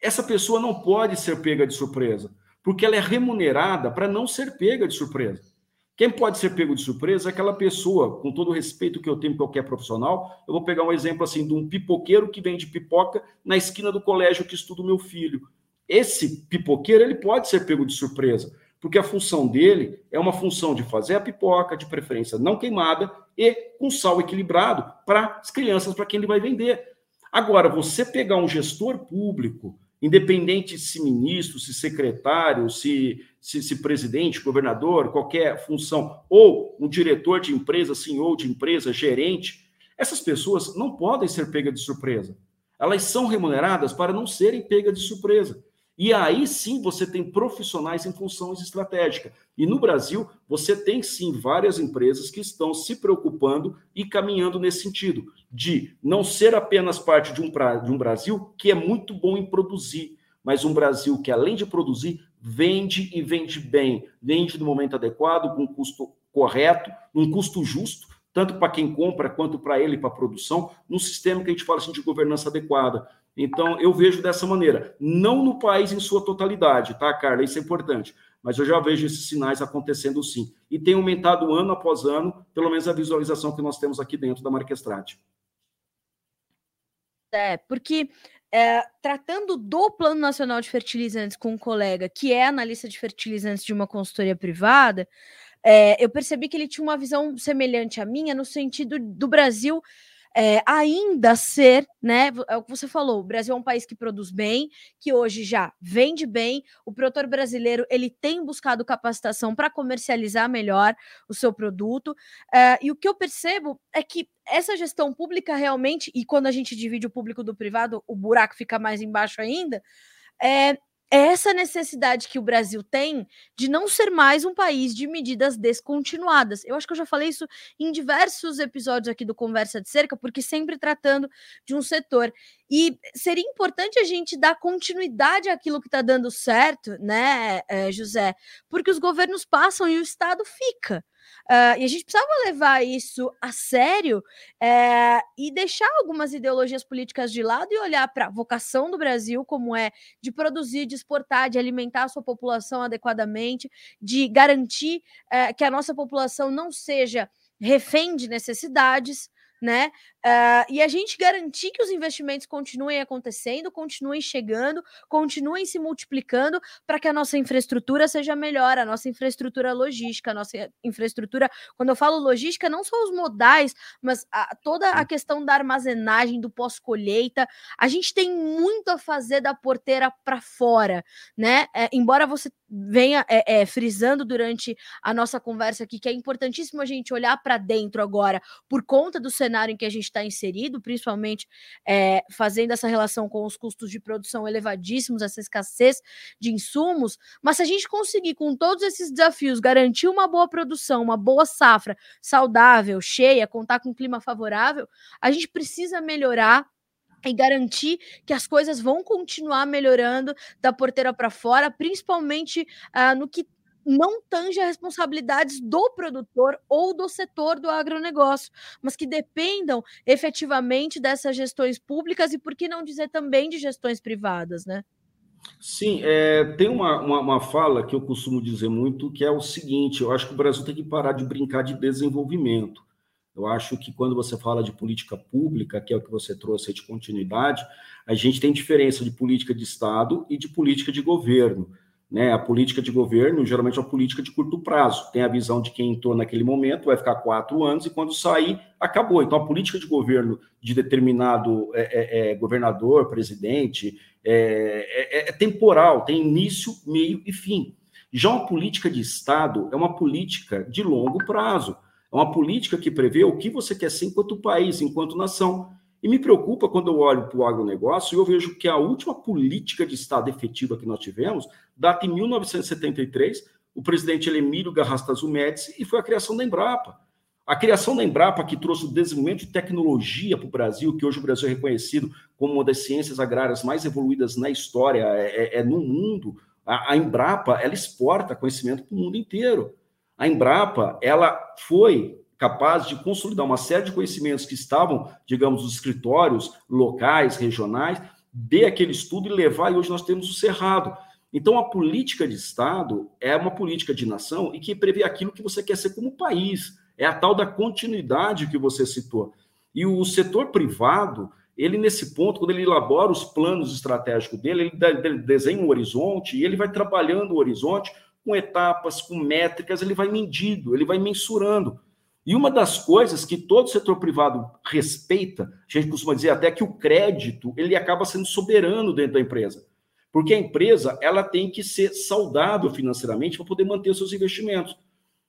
essa pessoa não pode ser pega de surpresa, porque ela é remunerada para não ser pega de surpresa. Quem pode ser pego de surpresa é aquela pessoa, com todo o respeito que eu tenho qualquer profissional. Eu vou pegar um exemplo assim de um pipoqueiro que vende pipoca na esquina do colégio que estuda o meu filho. Esse pipoqueiro ele pode ser pego de surpresa, porque a função dele é uma função de fazer a pipoca, de preferência não queimada e com sal equilibrado para as crianças, para quem ele vai vender. Agora, você pegar um gestor público independente se ministro, se secretário, se, se, se, presidente, governador, qualquer função, ou um diretor de empresa, senhor de empresa, gerente, essas pessoas não podem ser pegas de surpresa. Elas são remuneradas para não serem pegas de surpresa. E aí sim você tem profissionais em funções estratégicas. E no Brasil, você tem sim várias empresas que estão se preocupando e caminhando nesse sentido, de não ser apenas parte de um, pra, de um Brasil que é muito bom em produzir, mas um Brasil que, além de produzir, vende e vende bem, vende no momento adequado, com custo correto, num custo justo, tanto para quem compra quanto para ele, para a produção, num sistema que a gente fala assim, de governança adequada. Então, eu vejo dessa maneira, não no país em sua totalidade, tá, Carla? Isso é importante. Mas eu já vejo esses sinais acontecendo sim. E tem aumentado ano após ano, pelo menos a visualização que nós temos aqui dentro da Marquestrate. É, porque é, tratando do Plano Nacional de Fertilizantes com um colega que é analista de fertilizantes de uma consultoria privada, é, eu percebi que ele tinha uma visão semelhante à minha, no sentido do Brasil é, ainda ser, né? É o que você falou, o Brasil é um país que produz bem, que hoje já vende bem. O produtor brasileiro ele tem buscado capacitação para comercializar melhor o seu produto. É, e o que eu percebo é que essa gestão pública realmente, e quando a gente divide o público do privado, o buraco fica mais embaixo ainda. É, essa necessidade que o Brasil tem de não ser mais um país de medidas descontinuadas. Eu acho que eu já falei isso em diversos episódios aqui do Conversa de Cerca, porque sempre tratando de um setor. E seria importante a gente dar continuidade àquilo que está dando certo, né, eh, José? Porque os governos passam e o Estado fica. Uh, e a gente precisava levar isso a sério é, e deixar algumas ideologias políticas de lado e olhar para a vocação do Brasil, como é de produzir, de exportar, de alimentar a sua população adequadamente, de garantir é, que a nossa população não seja refém de necessidades, né? Uh, e a gente garantir que os investimentos continuem acontecendo, continuem chegando, continuem se multiplicando para que a nossa infraestrutura seja melhor, a nossa infraestrutura logística, a nossa infraestrutura, quando eu falo logística, não só os modais, mas a, toda a questão da armazenagem, do pós-colheita. A gente tem muito a fazer da porteira para fora, né? É, embora você venha é, é, frisando durante a nossa conversa aqui que é importantíssimo a gente olhar para dentro agora, por conta do cenário em que a gente está inserido, principalmente é, fazendo essa relação com os custos de produção elevadíssimos, essa escassez de insumos. Mas se a gente conseguir, com todos esses desafios, garantir uma boa produção, uma boa safra saudável, cheia, contar com um clima favorável, a gente precisa melhorar e garantir que as coisas vão continuar melhorando da porteira para fora, principalmente uh, no que não tange as responsabilidades do produtor ou do setor do agronegócio, mas que dependam efetivamente dessas gestões públicas e, por que não dizer também, de gestões privadas, né? Sim, é, tem uma, uma, uma, fala que eu costumo dizer muito, que é o seguinte: eu acho que o Brasil tem que parar de brincar de desenvolvimento. Eu acho que quando você fala de política pública, que é o que você trouxe de continuidade, a gente tem diferença de política de Estado e de política de governo. Né? A política de governo geralmente é uma política de curto prazo. Tem a visão de quem entrou naquele momento, vai ficar quatro anos, e quando sair, acabou. Então, a política de governo de determinado é, é, é governador, presidente, é, é, é, temporal, tem início, meio e fim. Já uma política de Estado é uma política de longo prazo. É uma política que prevê o que você quer ser enquanto país, enquanto nação. E me preocupa quando eu olho para o agronegócio e eu vejo que a última política de Estado efetiva que nós tivemos data em 1973, o presidente Emílio Garrastazu Médici, e foi a criação da Embrapa. A criação da Embrapa, que trouxe o desenvolvimento de tecnologia para o Brasil, que hoje o Brasil é reconhecido como uma das ciências agrárias mais evoluídas na história, é, é, é no mundo. A, a Embrapa, ela exporta conhecimento para o mundo inteiro. A Embrapa, ela foi capaz de consolidar uma série de conhecimentos que estavam, digamos, nos escritórios locais, regionais, de aquele estudo e levar, e hoje nós temos o Cerrado. Então, a política de Estado é uma política de nação e que prevê aquilo que você quer ser como país. É a tal da continuidade que você citou. E o setor privado, ele nesse ponto, quando ele elabora os planos estratégicos dele, ele desenha um horizonte e ele vai trabalhando o horizonte com etapas, com métricas, ele vai medindo, ele vai mensurando. E uma das coisas que todo setor privado respeita, a gente costuma dizer até que o crédito, ele acaba sendo soberano dentro da empresa. Porque a empresa, ela tem que ser saudável financeiramente para poder manter seus investimentos.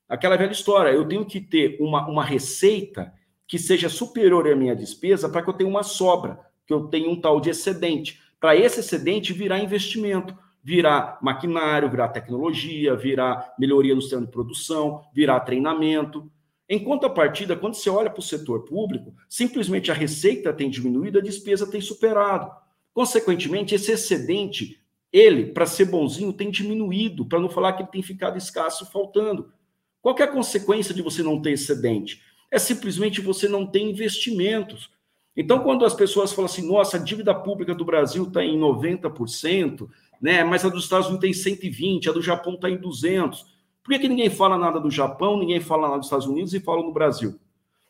Aquela velha história, eu tenho que ter uma, uma receita que seja superior à minha despesa para que eu tenha uma sobra, que eu tenha um tal de excedente. Para esse excedente virar investimento, virar maquinário, virar tecnologia, virar melhoria no sistema de produção, virar treinamento. Em contrapartida, quando você olha para o setor público, simplesmente a receita tem diminuído, a despesa tem superado. Consequentemente, esse excedente, ele, para ser bonzinho, tem diminuído, para não falar que ele tem ficado escasso, faltando. Qual é a consequência de você não ter excedente? É simplesmente você não ter investimentos. Então, quando as pessoas falam assim, nossa, a dívida pública do Brasil está em 90%, né? mas a dos Estados Unidos tem 120%, a do Japão está em 200%. Por que, que ninguém fala nada do Japão, ninguém fala nada dos Estados Unidos e fala no Brasil?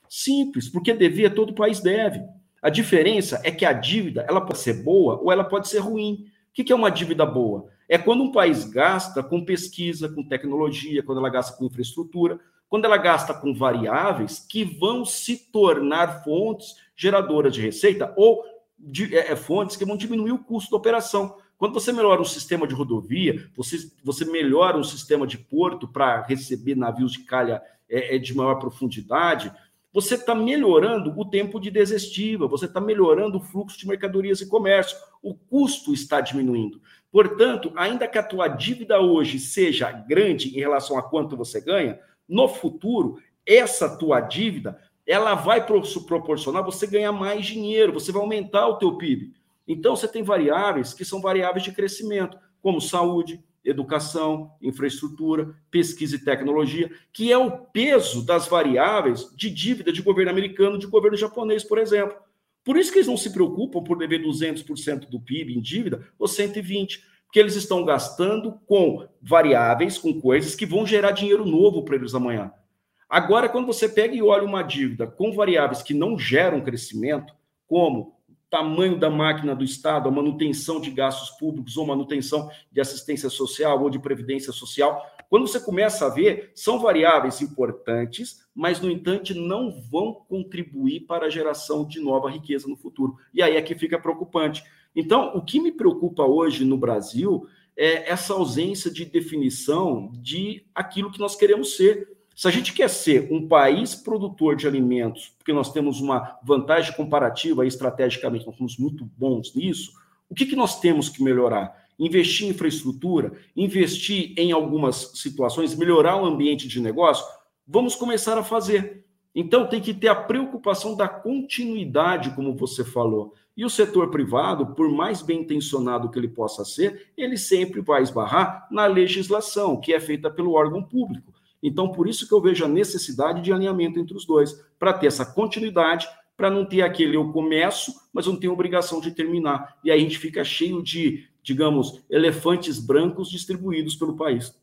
Simples, porque devia, todo país deve. A diferença é que a dívida ela pode ser boa ou ela pode ser ruim. O que é uma dívida boa? É quando um país gasta com pesquisa, com tecnologia, quando ela gasta com infraestrutura, quando ela gasta com variáveis que vão se tornar fontes geradoras de receita ou de, é, é fontes que vão diminuir o custo da operação. Quando você melhora um sistema de rodovia, você, você melhora um sistema de porto para receber navios de calha é, é de maior profundidade, você está melhorando o tempo de desestiva, você está melhorando o fluxo de mercadorias e comércio, o custo está diminuindo. Portanto, ainda que a tua dívida hoje seja grande em relação a quanto você ganha, no futuro, essa tua dívida, ela vai proporcionar você ganhar mais dinheiro, você vai aumentar o teu PIB. Então, você tem variáveis que são variáveis de crescimento, como saúde, educação, infraestrutura, pesquisa e tecnologia, que é o peso das variáveis de dívida de governo americano, de governo japonês, por exemplo. Por isso que eles não se preocupam por dever 200% do PIB em dívida ou 120%, porque eles estão gastando com variáveis, com coisas que vão gerar dinheiro novo para eles amanhã. Agora, quando você pega e olha uma dívida com variáveis que não geram crescimento, como tamanho da máquina do Estado, a manutenção de gastos públicos ou manutenção de assistência social ou de previdência social. Quando você começa a ver, são variáveis importantes, mas, no entanto, não vão contribuir para a geração de nova riqueza no futuro. E aí é que fica preocupante. Então, o que me preocupa hoje no Brasil é essa ausência de definição de aquilo que nós queremos ser. Se a gente quer ser um país produtor de alimentos, porque nós temos uma vantagem comparativa estrategicamente, nós somos muito bons nisso, o que, que nós temos que melhorar? Investir em infraestrutura, investir em algumas situações, melhorar o ambiente de negócio? Vamos começar a fazer. Então, tem que ter a preocupação da continuidade, como você falou. E o setor privado, por mais bem intencionado que ele possa ser, ele sempre vai esbarrar na legislação, que é feita pelo órgão público. Então, por isso que eu vejo a necessidade de alinhamento entre os dois, para ter essa continuidade, para não ter aquele eu começo, mas não tenho obrigação de terminar. E aí a gente fica cheio de, digamos, elefantes brancos distribuídos pelo país.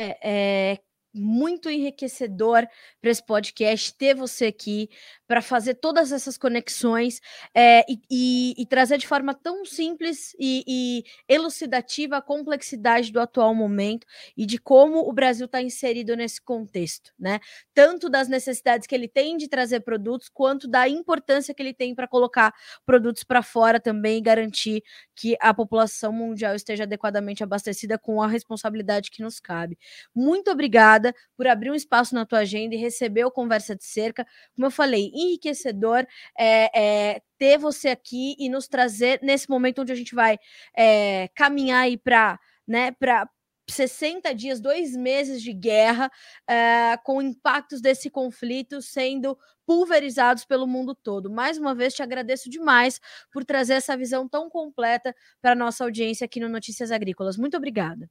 É, é, muito enriquecedor para esse podcast ter você aqui para fazer todas essas conexões é, e, e, e, trazer de forma tão simples e, e, elucidativa a complexidade do atual momento e de como o Brasil está inserido nesse contexto, né? Tanto das necessidades que ele tem de trazer produtos, quanto da importância que ele tem para colocar produtos para fora também e garantir que a população mundial esteja adequadamente abastecida com a responsabilidade que nos cabe. Muito obrigada por abrir um espaço na tua agenda e receber o Conversa de Cerca. Como eu falei, enriquecedor é, é, ter você aqui e nos trazer nesse momento onde a gente vai é, caminhar aí para né, para 60 dias, dois meses de guerra, é, com impactos desse conflito sendo pulverizados pelo mundo todo. Mais uma vez, te agradeço demais por trazer essa visão tão completa para a nossa audiência aqui no Notícias Agrícolas. Muito obrigada.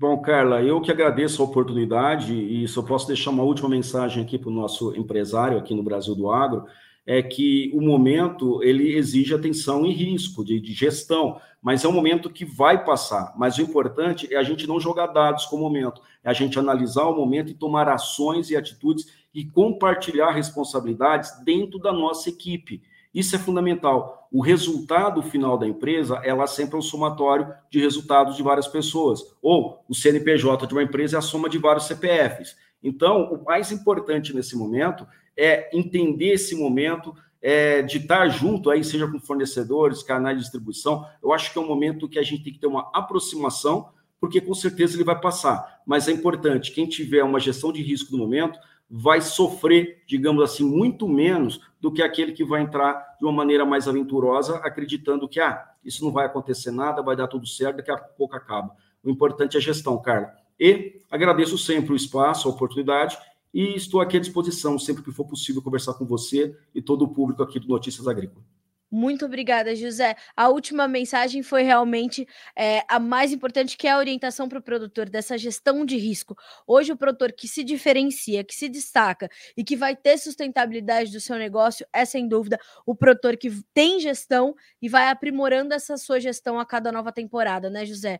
Bom, Carla, eu que agradeço a oportunidade e só posso deixar uma última mensagem aqui para o nosso empresário aqui no Brasil do Agro, é que o momento ele exige atenção e risco de, de, gestão, mas é um momento que vai passar. Mas o importante é a gente não jogar dados com o momento, é a gente analisar o momento e tomar ações e atitudes e compartilhar responsabilidades dentro da nossa equipe. Isso é fundamental. O resultado final da empresa, ela sempre é um somatório de resultados de várias pessoas. Ou o CNPJ de uma empresa é a soma de vários CPFs. Então, o mais importante nesse momento é entender esse momento, é, de estar junto aí, seja com fornecedores, canais de distribuição. Eu acho que é um momento que a gente tem que ter uma aproximação, porque com certeza ele vai passar. Mas é importante, quem tiver uma gestão de risco no momento, vai sofrer, digamos assim, muito menos do que aquele que vai entrar de uma maneira mais aventurosa, acreditando que ah, isso não vai acontecer nada, vai dar tudo certo, daqui a pouco acaba. O importante é a gestão, Carla. E agradeço sempre o espaço, a oportunidade, e estou aqui à disposição sempre que for possível conversar com você e todo o público aqui do Notícias Agrícolas. Muito obrigada, José. A última mensagem foi realmente é, a mais importante, que é a orientação para o produtor dessa gestão de risco. Hoje, o produtor que se diferencia, que se destaca e que vai ter sustentabilidade do seu negócio é, sem dúvida, o produtor que tem gestão e vai aprimorando essa sua gestão a cada nova temporada, né, José?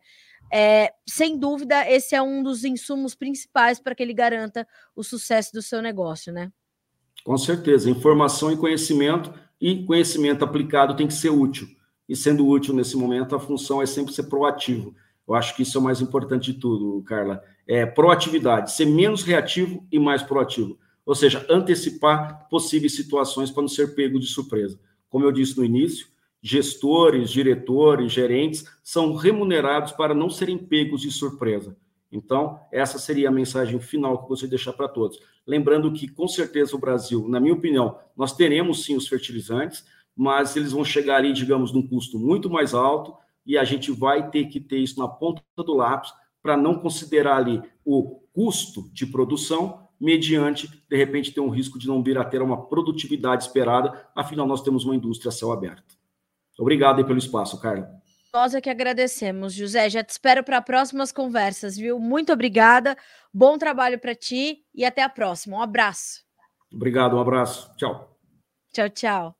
É, sem dúvida, esse é um dos insumos principais para que ele garanta o sucesso do seu negócio, né? Com certeza, informação e conhecimento e conhecimento aplicado tem que ser útil. E sendo útil nesse momento, a função é sempre ser proativo. Eu acho que isso é o mais importante de tudo, Carla. É proatividade, ser menos reativo e mais proativo. Ou seja, antecipar possíveis situações para não ser pego de surpresa. Como eu disse no início, gestores, diretores, gerentes são remunerados para não serem pegos de surpresa. Então, essa seria a mensagem final que eu gostaria de deixar para todos. Lembrando que, com certeza, o Brasil, na minha opinião, nós teremos sim os fertilizantes, mas eles vão chegar ali, digamos, num custo muito mais alto e a gente vai ter que ter isso na ponta do lápis para não considerar ali o custo de produção mediante, de repente, ter um risco de não vir a ter uma produtividade esperada, afinal, nós temos uma indústria a céu aberto. Obrigado pelo espaço, Carla. Nós é que agradecemos, José. Já te espero para próximas conversas, viu? Muito obrigada. Bom trabalho para ti e até a próxima. Um abraço. Obrigado, um abraço. Tchau. Tchau, tchau.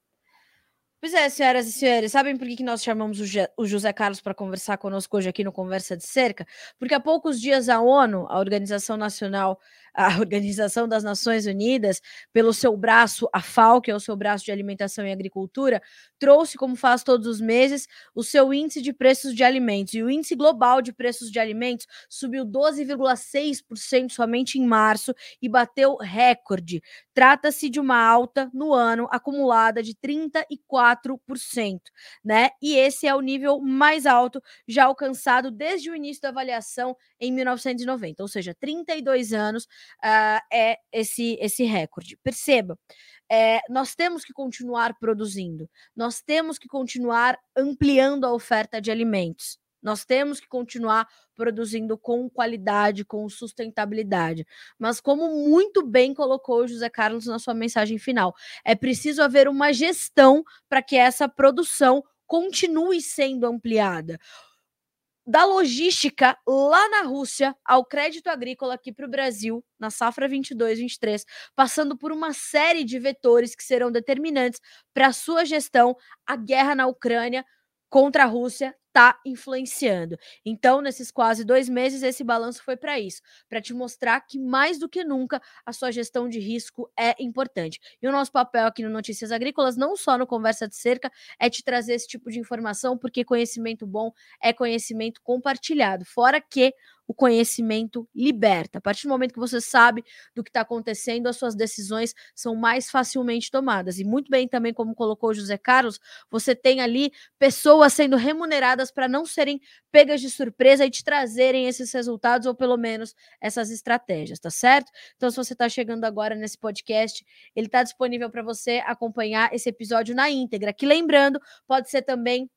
Pois é, senhoras e senhores, sabem por que nós chamamos o José Carlos para conversar conosco hoje aqui no Conversa de Cerca? Porque há poucos dias a ONU, a Organização Nacional a Organização das Nações Unidas, pelo seu braço, a FAO, que é o seu braço de alimentação e agricultura, trouxe, como faz todos os meses, o seu índice de preços de alimentos. E o índice global de preços de alimentos subiu 12,6% somente em março e bateu recorde. Trata-se de uma alta no ano acumulada de 34%, né? E esse é o nível mais alto já alcançado desde o início da avaliação em 1990, ou seja, 32 anos uh, é esse, esse recorde. Perceba, é, nós temos que continuar produzindo, nós temos que continuar ampliando a oferta de alimentos. Nós temos que continuar produzindo com qualidade, com sustentabilidade. Mas, como muito bem colocou o José Carlos na sua mensagem final, é preciso haver uma gestão para que essa produção continue sendo ampliada da logística lá na Rússia ao crédito agrícola aqui para o Brasil, na safra 22-23, passando por uma série de vetores que serão determinantes para a sua gestão, a guerra na Ucrânia contra a Rússia está influenciando. Então, nesses quase dois meses, esse balanço foi para isso, para te mostrar que mais do que nunca a sua gestão de risco é importante. E o nosso papel aqui no Notícias Agrícolas, não só no Conversa de Cerca, é te trazer esse tipo de informação, porque conhecimento bom é conhecimento compartilhado. Fora que o conhecimento liberta. A partir do momento que você sabe do que está acontecendo, as suas decisões são mais facilmente tomadas. E muito bem também, como colocou José Carlos, você tem ali pessoas sendo remuneradas para não serem pegas de surpresa e te trazerem esses resultados, ou pelo menos essas estratégias, tá certo? Então, se você está chegando agora nesse podcast, ele está disponível para você acompanhar esse episódio na íntegra. Que lembrando, pode ser também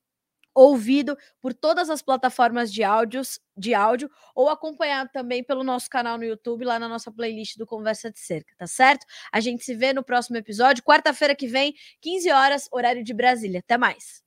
ouvido por todas as plataformas de áudios, de áudio ou acompanhado também pelo nosso canal no YouTube, lá na nossa playlist do Conversa de Cerca, tá certo? A gente se vê no próximo episódio, quarta-feira que vem, 15 horas, horário de Brasília. Até mais.